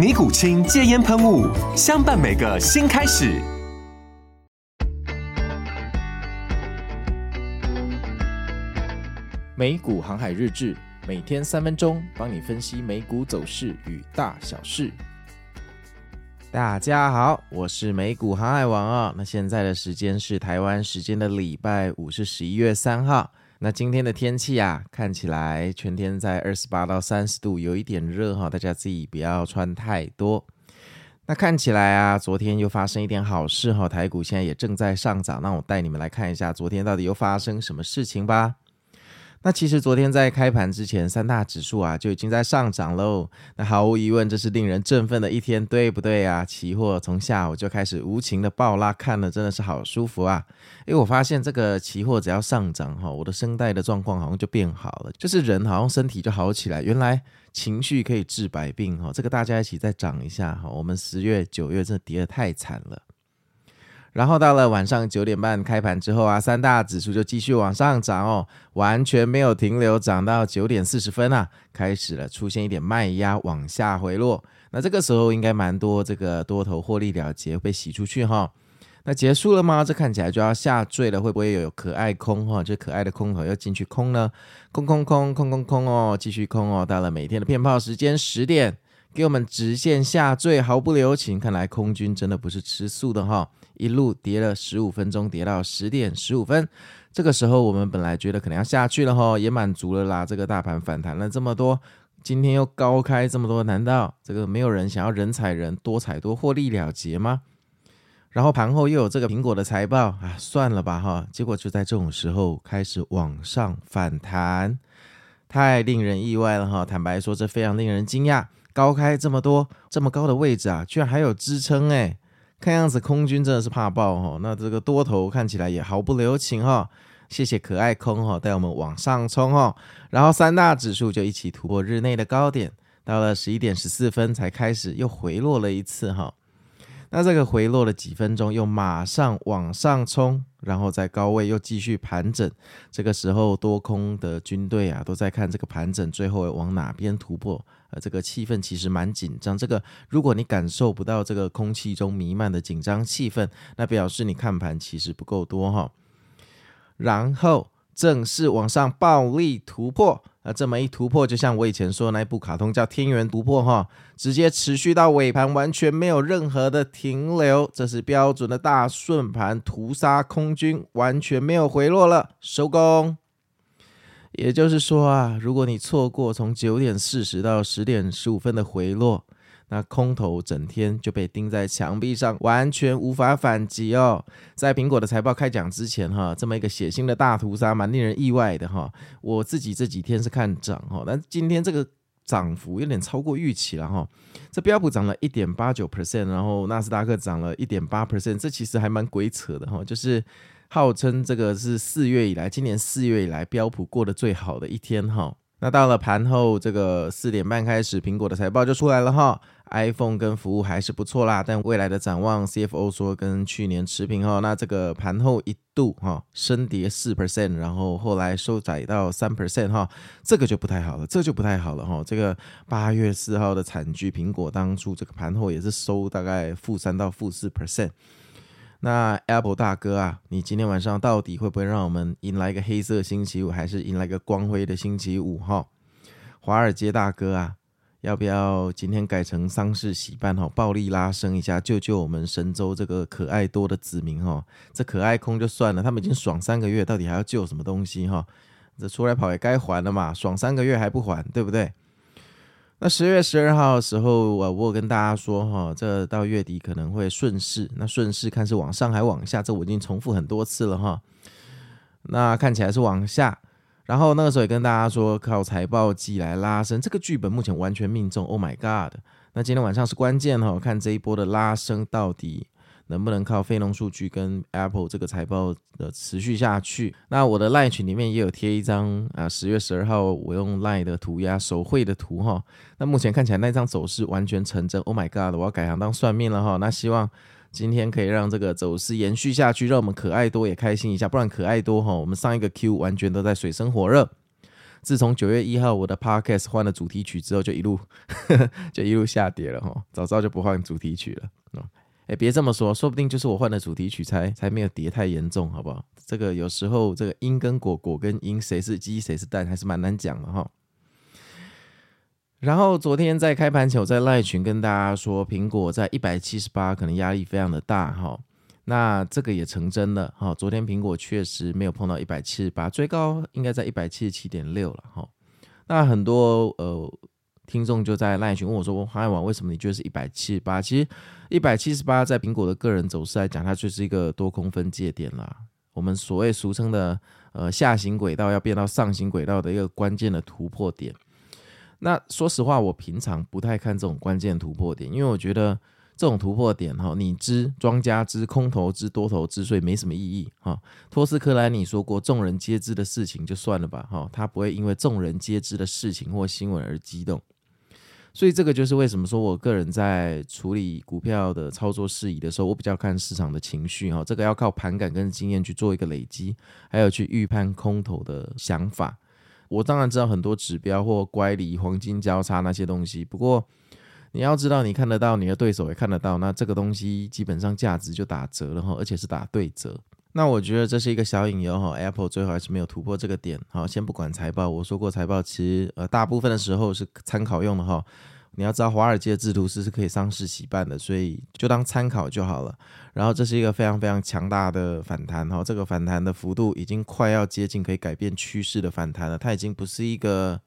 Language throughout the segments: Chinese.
尼古清戒烟喷雾，相伴每个新开始。美股航海日志，每天三分钟，帮你分析美股走势与大小事。大家好，我是美股航海王啊。那现在的时间是台湾时间的礼拜五，是十一月三号。那今天的天气啊，看起来全天在二十八到三十度，有一点热哈，大家自己不要穿太多。那看起来啊，昨天又发生一点好事哈，台股现在也正在上涨。那我带你们来看一下，昨天到底又发生什么事情吧。那其实昨天在开盘之前，三大指数啊就已经在上涨喽。那毫无疑问，这是令人振奋的一天，对不对啊？期货从下午就开始无情的爆拉，看了真的是好舒服啊。因为我发现这个期货只要上涨哈，我的声带的状况好像就变好了，就是人好像身体就好起来。原来情绪可以治百病哈，这个大家一起再涨一下哈。我们十月、九月真的跌得太惨了。然后到了晚上九点半开盘之后啊，三大指数就继续往上涨哦，完全没有停留，涨到九点四十分啊，开始了出现一点卖压往下回落。那这个时候应该蛮多这个多头获利了结被洗出去哈、那结束了吗？这看起来就要下坠了，会不会有可爱空哈？这可爱的空头要进去空呢？空空空空空空哦，继续空哦。到了每天的骗炮时间十点，给我们直线下坠，毫不留情。看来空军真的不是吃素的哈、一路跌了十五分钟，跌到十点十五分。这个时候我们本来觉得可能要下去了哈，也满足了啦。这个大盘反弹了这么多，今天又高开这么多，难道这个没有人想要人踩人，多踩多获利了结吗？然后盘后又有这个苹果的财报啊，算了吧哈。结果就在这种时候开始往上反弹，太令人意外了哈。坦白说，这非常令人惊讶。高开这么多，这么高的位置啊，居然还有支撑诶。看样子空军真的是怕爆哈，那这个多头看起来也毫不留情哈。谢谢可爱空哈，带我们往上冲哈。然后三大指数就一起突破日内的高点，到了十一点十四分才开始又回落了一次哈。那这个回落了几分钟，又马上往上冲，然后在高位又继续盘整。这个时候多空的军队啊都在看这个盘整最后往哪边突破。呃，这个气氛其实蛮紧张。这个，如果你感受不到这个空气中弥漫的紧张气氛，那表示你看盘其实不够多哈。然后正式往上暴力突破，啊这么一突破，就像我以前说那一部卡通叫《天元突破》哈，直接持续到尾盘，完全没有任何的停留。这是标准的大顺盘屠杀空军，完全没有回落了，收工。也就是说啊，如果你错过从九点四十到十点十五分的回落，那空头整天就被钉在墙壁上，完全无法反击哦。在苹果的财报开讲之前，哈，这么一个血腥的大屠杀，蛮令人意外的哈。我自己这几天是看涨哈，但今天这个涨幅有点超过预期了哈。这标普涨了一点八九 percent，然后纳斯达克涨了一点八 percent，这其实还蛮鬼扯的哈，就是。号称这个是四月以来，今年四月以来标普过得最好的一天哈。那到了盘后这个四点半开始，苹果的财报就出来了哈。iPhone 跟服务还是不错啦，但未来的展望，CFO 说跟去年持平哈。那这个盘后一度哈升跌四 percent，然后后来收窄到三 percent 哈，这个就不太好了，这就不太好了哈。这个八月四号的惨剧，苹果当初这个盘后也是收大概负三到负四 percent。那 Apple 大哥啊，你今天晚上到底会不会让我们迎来一个黑色星期五，还是迎来一个光辉的星期五？哈，华尔街大哥啊，要不要今天改成丧事喜办哈，暴力拉升一下，救救我们神州这个可爱多的子民哈。这可爱空就算了，他们已经爽三个月，到底还要救什么东西哈？这出来跑也该还了嘛，爽三个月还不还，对不对？那十月十二号的时候，我我跟大家说哈，这到月底可能会顺势，那顺势看是往上还往下，这我已经重复很多次了哈。那看起来是往下。然后那个时候也跟大家说，靠财报季来拉升，这个剧本目前完全命中。Oh my god！那今天晚上是关键哈，看这一波的拉升到底能不能靠非农数据跟 Apple 这个财报的持续下去。那我的 LINE 群里面也有贴一张啊，十月十二号我用 LINE 的涂鸦手绘的图哈。那目前看起来那张走势完全成真。Oh my god！我要改行当算命了哈。那希望。今天可以让这个走势延续下去，让我们可爱多也开心一下。不然可爱多哈，我们上一个 Q 完全都在水深火热。自从九月一号我的 Podcast 换了主题曲之后，就一路 就一路下跌了哈。早知道就不换主题曲了。哎，别这么说，说不定就是我换的主题曲才才没有叠太严重，好不好？这个有时候这个因跟果，果跟因，谁是鸡谁是蛋，还是蛮难讲的哈。然后昨天在开盘前，我在赖群跟大家说，苹果在一百七十八可能压力非常的大哈。那这个也成真了哈。昨天苹果确实没有碰到一百七十八，最高应该在一百七十七点六了哈。那很多呃听众就在赖群问我说：“航海王为什么你觉得是一百七十八？”其实一百七十八在苹果的个人走势来讲，它就是一个多空分界点啦。我们所谓俗称的呃下行轨道要变到上行轨道的一个关键的突破点。那说实话，我平常不太看这种关键突破点，因为我觉得这种突破点哈，你知庄家知空头知多头知，所以没什么意义哈。托斯克莱尼说过，众人皆知的事情就算了吧哈，他不会因为众人皆知的事情或新闻而激动。所以这个就是为什么说我个人在处理股票的操作事宜的时候，我比较看市场的情绪哈，这个要靠盘感跟经验去做一个累积，还有去预判空头的想法。我当然知道很多指标或乖离、黄金交叉那些东西，不过你要知道，你看得到，你的对手也看得到，那这个东西基本上价值就打折了哈，而且是打对折。那我觉得这是一个小隐忧哈，Apple 最后还是没有突破这个点。好，先不管财报，我说过财报其实呃大部分的时候是参考用的哈。你要知道，华尔街的制图师是可以上市洗办的，所以就当参考就好了。然后这是一个非常非常强大的反弹哈，这个反弹的幅度已经快要接近可以改变趋势的反弹了，它已经不是一个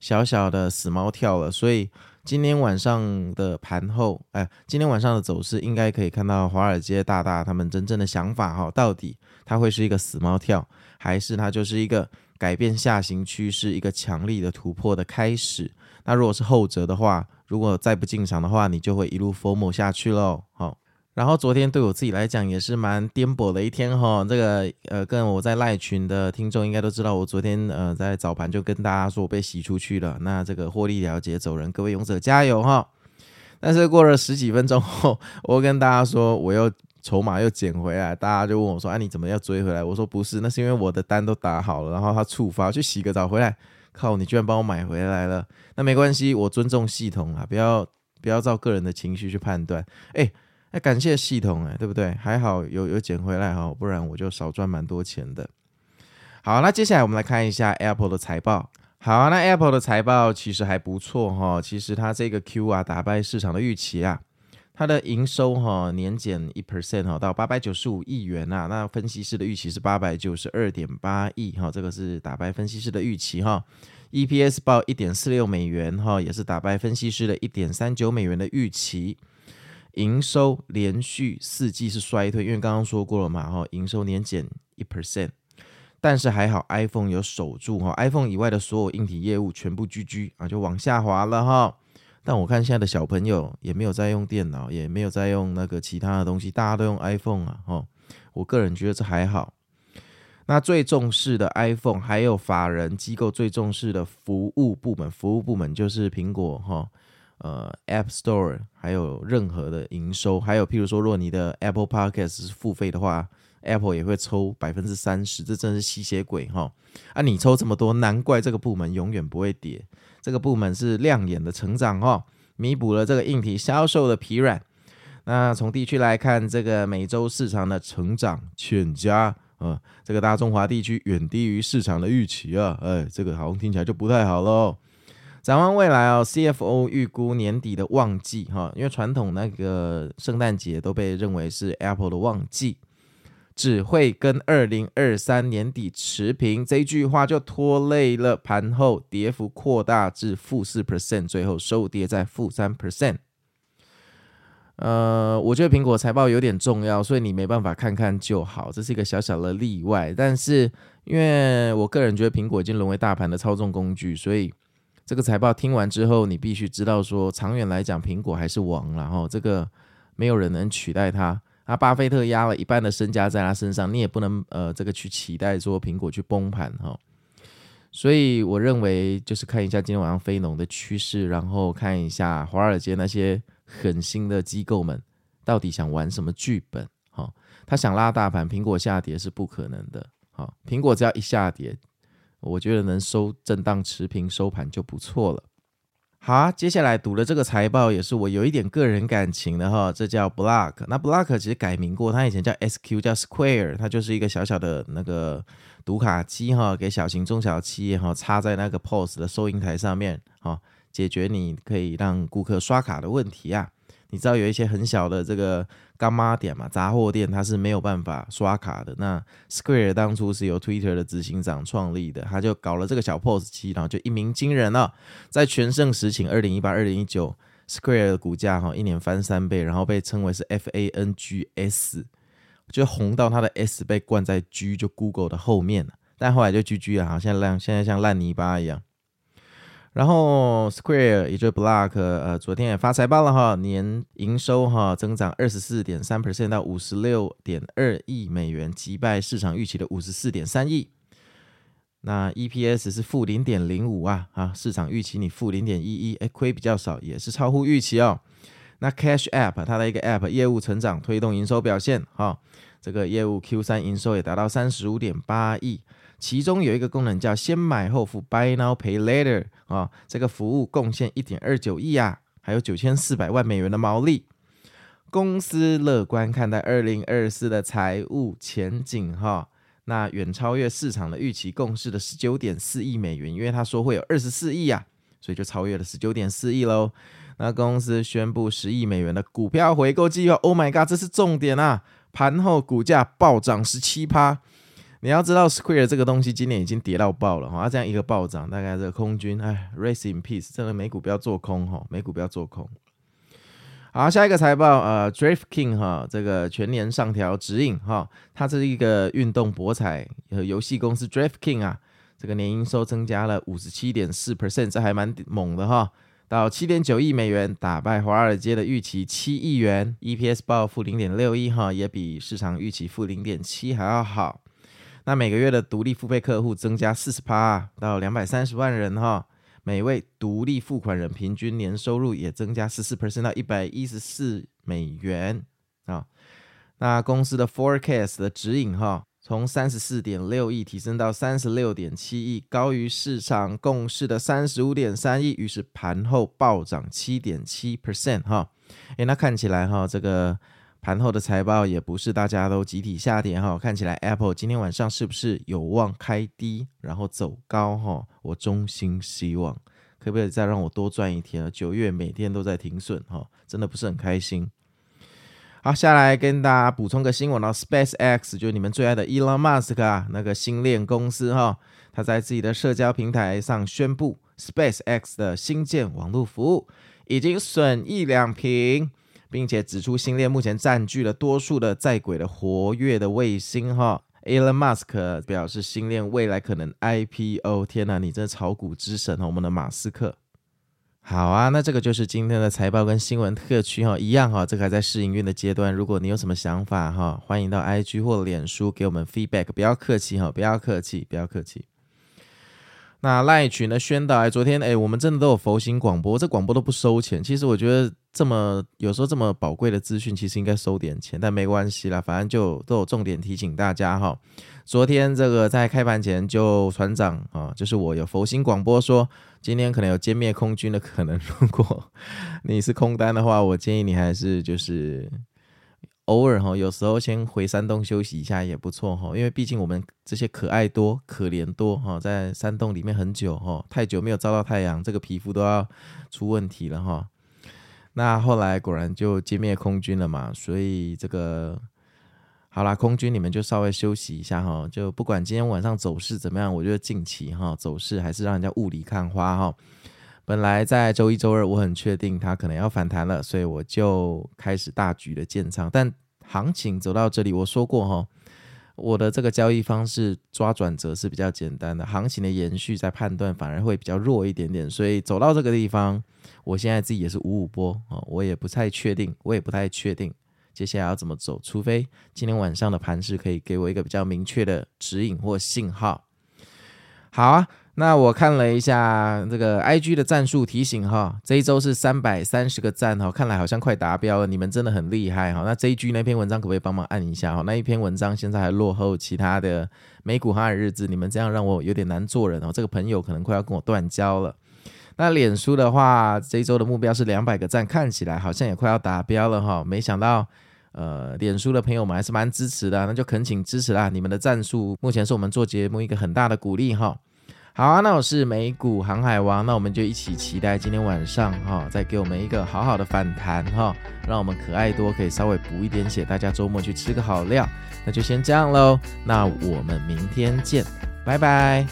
小小的死猫跳了。所以今天晚上的盘后，哎，今天晚上的走势应该可以看到华尔街大大他们真正的想法哈，到底它会是一个死猫跳，还是它就是一个改变下行趋势、一个强力的突破的开始？那如果是后者的话，如果再不进场的话，你就会一路 FOMO 下去喽。好，然后昨天对我自己来讲也是蛮颠簸的一天哈。这个呃，跟我在赖群的听众应该都知道，我昨天呃在早盘就跟大家说我被洗出去了。那这个获利了结走人，各位勇者加油哈。但是过了十几分钟后，我跟大家说我又筹码又捡回来，大家就问我说：“哎、啊，你怎么要追回来？”我说：“不是，那是因为我的单都打好了，然后它触发去洗个澡回来。”靠！你居然帮我买回来了，那没关系，我尊重系统啊，不要不要照个人的情绪去判断。哎，那感谢系统哎，对不对？还好有有捡回来哈，不然我就少赚蛮多钱的。好，那接下来我们来看一下 Apple 的财报。好，那 Apple 的财报其实还不错哈，其实它这个 Q 啊打败市场的预期啊。它的营收哈年减一 percent 哈到八百九十五亿元呐，那分析师的预期是八百九十二点八亿哈，这个是打败分析师的预期哈。EPS 报一点四六美元哈，也是打败分析师的一点三九美元的预期。营收连续四季是衰退，因为刚刚说过了嘛哈，营收年减一 percent，但是还好 iPhone 有守住哈，iPhone 以外的所有硬体业务全部 GG 啊，就往下滑了哈。但我看现在的小朋友也没有在用电脑，也没有在用那个其他的东西，大家都用 iPhone 啊，哈。我个人觉得这还好。那最重视的 iPhone，还有法人机构最重视的服务部门，服务部门就是苹果哈，呃，App Store，还有任何的营收，还有譬如说，如果你的 Apple Podcast 是付费的话，Apple 也会抽百分之三十，这真是吸血鬼哈。啊，你抽这么多，难怪这个部门永远不会跌。这个部门是亮眼的成长哦，弥补了这个硬体销售的疲软。那从地区来看，这个美洲市场的成长欠佳啊、呃，这个大中华地区远低于市场的预期啊，哎，这个好像听起来就不太好喽。展望未来哦，CFO 预估年底的旺季哈，因为传统那个圣诞节都被认为是 Apple 的旺季，只会跟二零二三年底持平。这一句话就拖累了盘后跌幅扩大至负四 percent，最后收跌在负三 percent。呃，我觉得苹果财报有点重要，所以你没办法看看就好，这是一个小小的例外。但是因为我个人觉得苹果已经沦为大盘的操纵工具，所以。这个财报听完之后，你必须知道说，长远来讲，苹果还是王，然后这个没有人能取代它。啊，巴菲特压了一半的身家在他身上，你也不能呃这个去期待说苹果去崩盘哈。所以我认为就是看一下今天晚上非农的趋势，然后看一下华尔街那些狠心的机构们到底想玩什么剧本哈。他想拉大盘，苹果下跌是不可能的。好，苹果只要一下跌。我觉得能收震荡持平收盘就不错了。好，接下来读的这个财报也是我有一点个人感情的哈，这叫 Block。那 Block 其实改名过，它以前叫 SQ，叫 Square，它就是一个小小的那个读卡机哈，给小型中小企业哈插在那个 POS 的收银台上面哈，解决你可以让顾客刷卡的问题啊。你知道有一些很小的这个干妈店嘛，杂货店，它是没有办法刷卡的。那 Square 当初是由 Twitter 的执行长创立的，他就搞了这个小 POS 机，然后就一鸣惊人了。在全盛时期，二零一八、二零一九，Square 的股价哈一年翻三倍，然后被称为是 FANGS，就红到它的 S 被冠在 G，就 Google 的后面。但后来就 GG 了，好像烂，现在像烂泥巴一样。然后 Square 也就是 Block，呃，昨天也发财报了哈，年营收哈增长二十四点三 percent 到五十六点二亿美元，击败市场预期的五十四点三亿。那 EPS 是负零点零五啊，啊，市场预期你负零点一一，哎，亏比较少，也是超乎预期哦。那 Cash App 它的一个 App 业务成长推动营收表现哈，这个业务 Q 三营收也达到三十五点八亿。其中有一个功能叫先买后付 （Buy Now Pay Later） 啊，这个服务贡献一点二九亿啊，还有九千四百万美元的毛利。公司乐观看待二零二四的财务前景哈，那远超越市场的预期，共识的十九点四亿美元，因为他说会有二十四亿啊，所以就超越了十九点四亿喽。那公司宣布十亿美元的股票回购计划，Oh my god，这是重点啊！盘后股价暴涨十七趴。你要知道，Square 这个东西今年已经跌到爆了哈，它这样一个暴涨，大概这个空军，哎，Rest in peace，真的美股不要做空哈，美股不要做空。好，下一个财报，呃，DraftKings 哈，这个全年上调指引哈，它是一个运动博彩和游戏公司 DraftKings 啊，这个年营收增加了五十七点四 percent，这还蛮猛的哈，到七点九亿美元，打败华尔街的预期七亿元，EPS 报负零点六一哈，也比市场预期负零点七还要好。那每个月的独立付费客户增加四十趴到两百三十万人哈，每位独立付款人平均年收入也增加十四 percent 到一百一十四美元啊。那公司的 forecast 的指引哈，从三十四点六亿提升到三十六点七亿，高于市场共识的三十五点三亿，于是盘后暴涨七点七 percent 哈。诶，那看起来哈这个。盘后的财报也不是大家都集体下跌哈，看起来 Apple 今天晚上是不是有望开低然后走高哈？我衷心希望，可不可以再让我多赚一天啊？九月每天都在停损哈，真的不是很开心。好，下来跟大家补充个新闻哦，SpaceX 就是你们最爱的 Elon Musk 啊，那个星链公司哈，他在自己的社交平台上宣布，SpaceX 的星舰网络服务已经损益两平。并且指出，星链目前占据了多数的在轨的活跃的卫星。哈，Elon Musk 表示，星链未来可能 IPO。天哪，你这炒股之神哦，我们的马斯克。好啊，那这个就是今天的财报跟新闻特区哈，一样哈，这个还在试营运的阶段。如果你有什么想法哈，欢迎到 IG 或脸书给我们 feedback，不要客气哈，不要客气，不要客气。那赖群的宣导，昨天哎，我们真的都有佛心广播，这广播都不收钱。其实我觉得这么有时候这么宝贵的资讯，其实应该收点钱，但没关系啦，反正就都有重点提醒大家哈。昨天这个在开盘前就船长啊，就是我有佛心广播说，今天可能有歼灭空军的可能。如果你是空单的话，我建议你还是就是偶尔哈，有时候先回山洞休息一下也不错哈，因为毕竟我们这些可爱多、可怜多哈，在山洞里面很久哈，太久没有照到太阳，这个皮肤都要出问题了哈。那后来果然就歼灭空军了嘛，所以这个好啦，空军你们就稍微休息一下哈，就不管今天晚上走势怎么样，我觉得近期哈走势还是让人家雾里看花哈。本来在周一、周二，我很确定它可能要反弹了，所以我就开始大举的建仓。但行情走到这里，我说过哈，我的这个交易方式抓转折是比较简单的，行情的延续在判断反而会比较弱一点点。所以走到这个地方，我现在自己也是五五波啊，我也不太确定，我也不太确定接下来要怎么走，除非今天晚上的盘势可以给我一个比较明确的指引或信号。好啊。那我看了一下这个 IG 的赞数提醒哈，这一周是三百三十个赞哈，看来好像快达标了。你们真的很厉害哈。那 JG 那篇文章可不可以帮忙按一下哈？那一篇文章现在还落后其他的美股航海日志，你们这样让我有点难做人哦。这个朋友可能快要跟我断交了。那脸书的话，这一周的目标是两百个赞，看起来好像也快要达标了哈。没想到，呃，脸书的朋友们还是蛮支持的，那就恳请支持啦。你们的赞数目前是我们做节目一个很大的鼓励哈。好啊，那我是美股航海王，那我们就一起期待今天晚上哈，再给我们一个好好的反弹哈，让我们可爱多可以稍微补一点血，大家周末去吃个好料，那就先这样喽，那我们明天见，拜拜。